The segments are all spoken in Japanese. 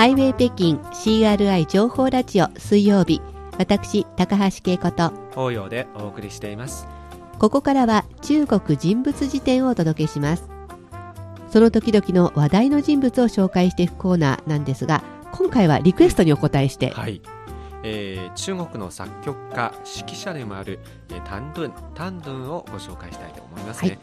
ハイウェイ北京 CRI 情報ラジオ水曜日。私高橋恵子と法要でお送りしています。ここからは中国人物辞典をお届けします。その時々の話題の人物を紹介していくコーナーなんですが今回はリクエストにお答えして、はい、えー中国の作曲家指揮者でもある、えー、タンドゥンタンドゥンをご紹介したいと思いますね、はい。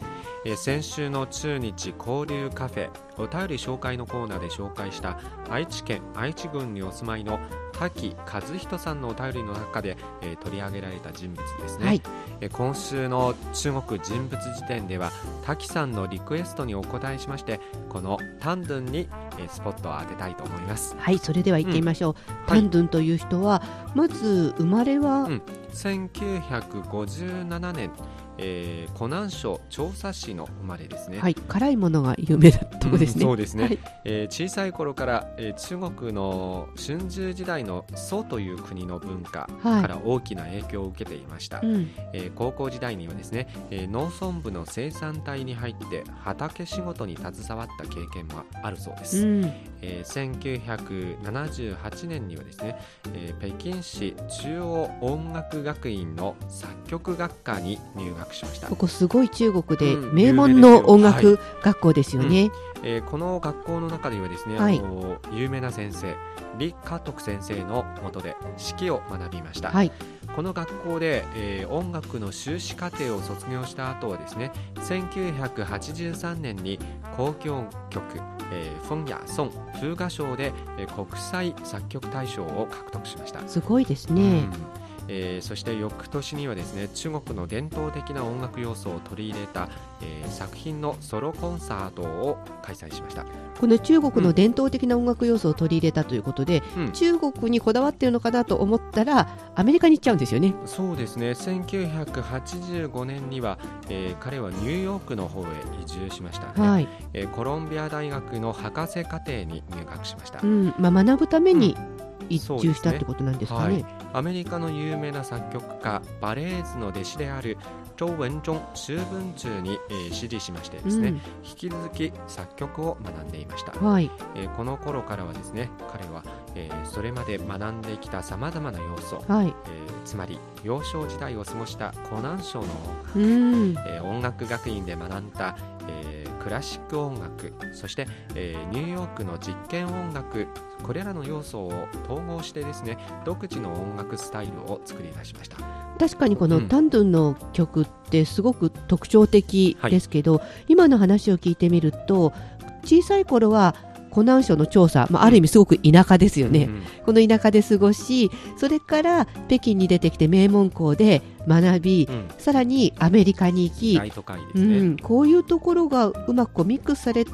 えー先週の中日交流カフェお便り紹介のコーナーで紹介した愛知県愛知郡にお住まいの滝和人さんのお便りの中で、えー取り上げられた人物ですね、はい。えー今週の中国人物辞典では滝さんのリクエストにお答えしましてこのタンドゥンに、えースポットを当てたいと思います。はいそれでは行ってみましょう、はい。タンドゥンという人はまず生まれは、うん。1957年、えー、湖南省長沙市の生まれですね。はい辛いものが有名なとこですね、うんそうですね、はい。えー小さい頃から、えー中国の春秋時代の宋という国の文化はい。から大きな影響を受けていました、うん。えー高校時代にはですね、えー農村部の生産隊に入って畑仕事に携わった経験もあるそうです、うん。えー1978年にはですね、えー北京市中央音楽学院の作曲学科に入学しました。こ、こすごい中国でうん。名門の音楽学校ですよね、えーこの学校の中ではですね、はい。あの有名な先生李家徳先生の下で指揮を学びました、はい。この学校で、えー音楽の修士課程を卒業した後はですね1983年に交響曲「えー、フォンヤ・ソン風雅賞で、えー国際作曲大賞を獲得しました、すごいですうねん、えーそして翌年にはですね中国の伝統的な音楽要素を取り入れた、えー作品のソロコンサートを開催しました、この中国の伝統的な音楽要素を取り入れたということで、うん。中国にこだわってるのかなと思ったらアメリカに行っちゃうんですよね。そうですね。1985年には、えー彼はニューヨークの方へ移住しました。ね、はい、えーコロンビア大学の博士課程に入学しました、うん。まあ、学ぶためにうですね住したってことなんですかね,、はい。アメリカの有名な作曲家バレーズの弟子である周文中周文中に、えー師事しましてですね、引き続き作曲を学んでいました、うんはい。えーこの頃からはですね彼は、えーそれまで学んできたさまざまな要素、はい。えーつまり幼少時代を過ごした湖南省の音楽うん。えー音楽学院で学んだ、えークラシック音楽そして、えーニューヨークの実験音楽これらの要素を統合してですね独自の音楽スタイルを作り出しました確かにこのうん。タンドゥンの曲ってすごく特徴的ですけど、今の話を聞いてみると小さい頃は湖南省の調査、まあ、ある意味すごく田舎ですよね、うんこの田舎で過ごしそれから北京に出てきて名門校で学び、うん。さらにアメリカに行き、大都会でうん、こういうところがうまくミックスされて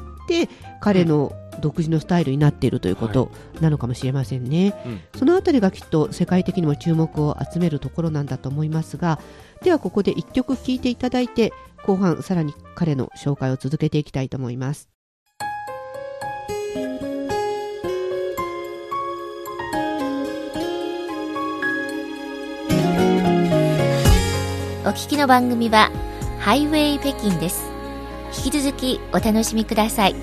彼の独自のスタイルになっているということなのかもしれませんね、うん。そのあたりがきっと世界的にも注目を集めるところなんだと思いますがではここで1曲聴いていただいて後半さらに彼の紹介を続けていきたいと思います。お聞きの番組はハイウェイ北京です。引き続きお楽しみください。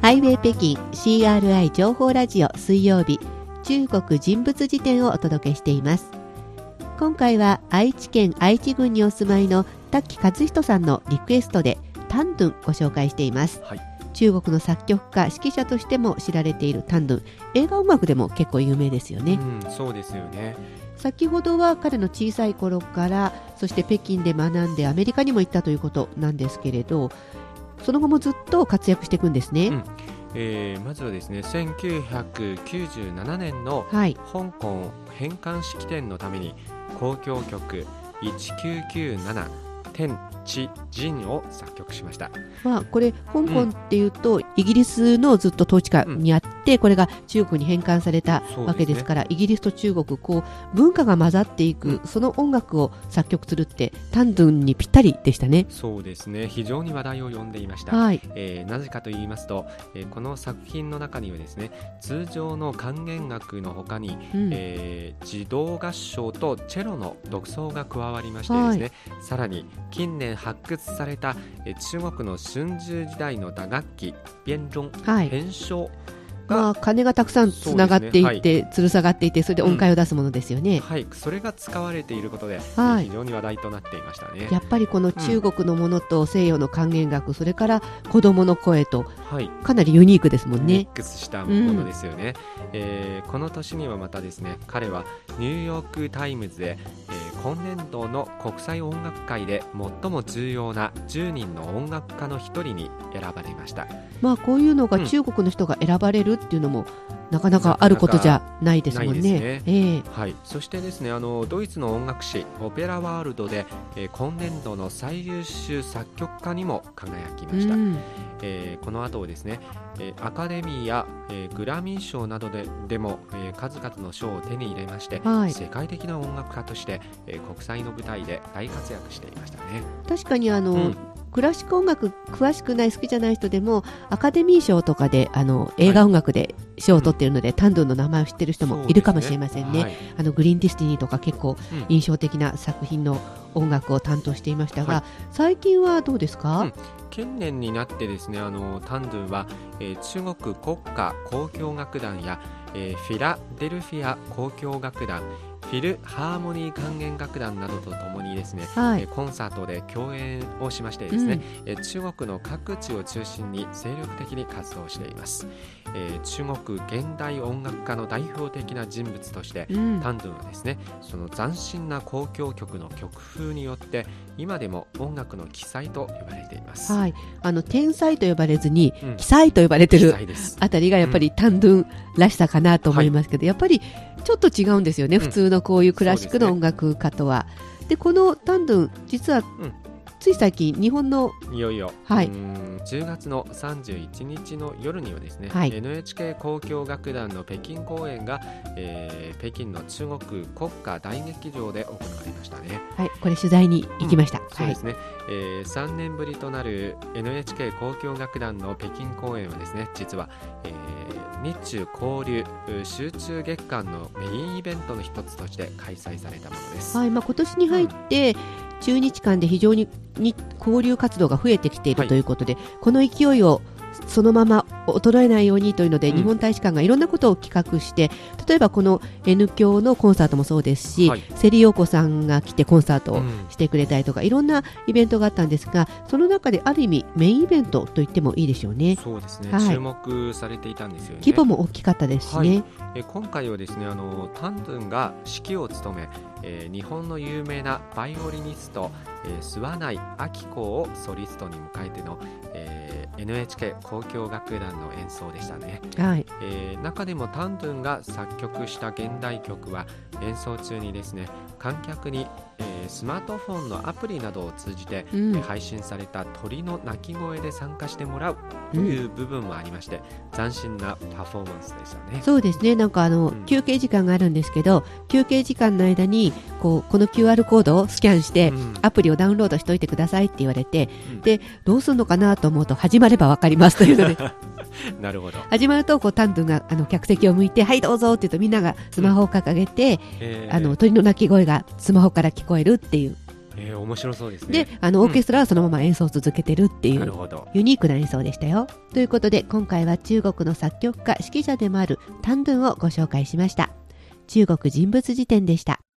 ハイウェイ北京 CRI 情報ラジオ水曜日中国人物辞典をお届けしています。今回は愛知県愛知郡にお住まいの滝和人さんのリクエストでタンドゥンご紹介しています、はい中国の作曲家指揮者としても知られているタンドゥン映画音楽でも結構有名ですよね、うん、そうですよね。先ほどは彼の小さい頃からそして北京で学んでアメリカにも行ったということなんですけれどその後もずっと活躍していくんですね、うん。えーまずはですね1997年のはい。香港返還式典のために交響曲1997天チ・ジンを作曲しました。まあ、これ香港っていうと、イギリスのずっと統治下にあって、これが中国に返還されたわけですからイギリスと中国こう文化が混ざっていく、うん。その音楽を作曲するってタンドゥンにぴったりでしたね。そうですね。非常に話題を呼んでいました。はい、えーなぜかと言いますと、えーこの作品の中にはですね通常の管弦楽の他に、うん。えー児童合唱とチェロの独奏が加わりましてですね、さらに近年発掘された、えー中国の春秋時代の打楽器弁論はい。編唱が、まあ、鐘がたくさんつながっていそうって、吊る下がっていてそれで音階を出すものですよね。はい、それが使われていることで、はい。えー非常に話題となっていましたね。やっぱりこの中国のものと西洋の管弦楽、それから子供の声とはい、かなりユニークですもんね。ミッ。クスしたものですよね、えーこの年にはまたですね彼はニューヨーク・タイムズで、えー今年度の国際音楽界で最も重要な10人の音楽家の一人に選ばれました。まあこういうのがうん中国の人が選ばれるっていうのもなかなかあることじゃないですもんね。はい、そしてですねあのドイツの音楽誌オペラワールドで、えー今年度の最優秀作曲家にも輝きました、うん。えーこの後ですね、えーアカデミーや、えーグラミー賞などででも、えー数々の賞を手に入れまして、はい。世界的な音楽家として、えー国際の舞台で大活躍していましたね。確かにあの、うんクラシック音楽詳しくない好きじゃない人でもアカデミー賞とかであの映画音楽で賞を取っているので、タンドゥンの名前を知ってる人もいるかもしれませんね。はい。あのグリーンディスティニーとか結構うん。印象的な作品の音楽を担当していましたが、はい。最近はどうですか、うん。近年になってですねあのタンドゥンは、えー中国国家交響楽団や、えーフィラデルフィア交響楽団フィルハーモニー管弦楽団などとともにですね、はい。えーコンサートで共演をしましてですね、えー中国の各地を中心に精力的に活動しています、えー中国現代音楽家の代表的な人物としてうん。タンドゥンはですねその斬新な交響曲の曲風によって今でも音楽の奇才と呼ばれています。はい、あの天才と呼ばれずにうん。奇才と呼ばれて奇る。あたりがやっぱりタンドゥンらしさかなと思いますけど、やっぱりちょっと違うんですよね、うん。普通のこういうクラシックの音楽家とは。でこのタンドゥン実は、んつい最近日本のいよいよ、はい。うーん10月の31日の夜にはですね、はい。NHK 交響楽団の北京公演が、えー北京の中国国家大劇場で行われましたね。はい、これ取材に行きました。はいそうですね、えー3年ぶりとなる NHK 交響楽団の北京公演はですね実は、えー日中交流う集中月間のメインイベントの一つとして開催されたものです。はいまあ、今年に入って、中日間で非常にに交流活動が増えてきているはい。ということで、この勢いをそのまま衰えないようにというので、うん。日本大使館がいろんなことを企画して例えばこの N 響のコンサートもそうですし、はい。セリヨーコさんが来てコンサートをうん。してくれたりとか、いろんなイベントがあったんですがその中である意味メインイベントと言ってもいいでしょうね。そうですね、はい。注目されていたんですよね。規模も大きかったですしね、えー今回はですねあのタンドゥンが指揮を務め、えー日本の有名なバイオリニスト、えー、諏訪内明子をソリストに迎えての、えー NHK 交響楽団の演奏でしたね、はい。えー中でもタンドゥンが作曲した現代曲は演奏中にですね観客に、えースマートフォンのアプリなどを通じて、うん。えー配信された鳥の鳴き声で参加してもらうとうん。いう部分もありまして、斬新なパフォーマンスでしたね。そうですね。なんかあの、うん。休憩時間があるんですけど休憩時間の間にこうこの QR コードをスキャンして、うん。アプリをダウンロードしておいてくださいって言われて、うん。でどうするのかなと思うと始まればわかりますというので なるほど。始まるとこうタンドゥンがあの客席を向いてはいどうぞって言うとみんながスマホを掲げて、えーあの鳥の鳴き声がスマホから聞こえるっていうえー面白そうですね。であのオーケストラはそのまま演奏を続けてるっていう、なるほど。ユニークな演奏でしたよ。ということで今回は中国の作曲家指揮者でもあるタンドゥンをご紹介しました。中国人物辞典でした。